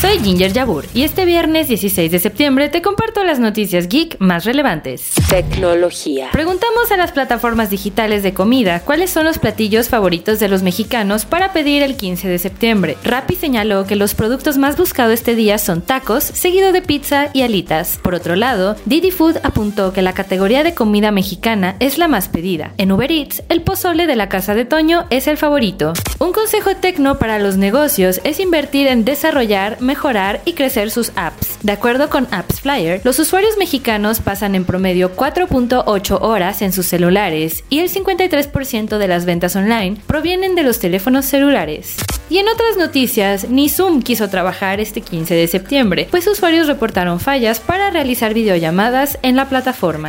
Soy Ginger Yabur y este viernes 16 de septiembre te comparto las noticias geek más relevantes. Tecnología. Preguntamos a las plataformas digitales de comida cuáles son los platillos favoritos de los mexicanos para pedir el 15 de septiembre. Rappi señaló que los productos más buscados este día son tacos, seguido de pizza y alitas. Por otro lado, Didi Food apuntó que la categoría de comida mexicana es la más pedida. En Uber Eats, el pozole de la casa de Toño es el favorito. Un consejo tecno para los negocios es invertir en desarrollar mejorar y crecer sus apps. De acuerdo con Apps Flyer, los usuarios mexicanos pasan en promedio 4.8 horas en sus celulares y el 53% de las ventas online provienen de los teléfonos celulares. Y en otras noticias, ni Zoom quiso trabajar este 15 de septiembre, pues usuarios reportaron fallas para realizar videollamadas en la plataforma.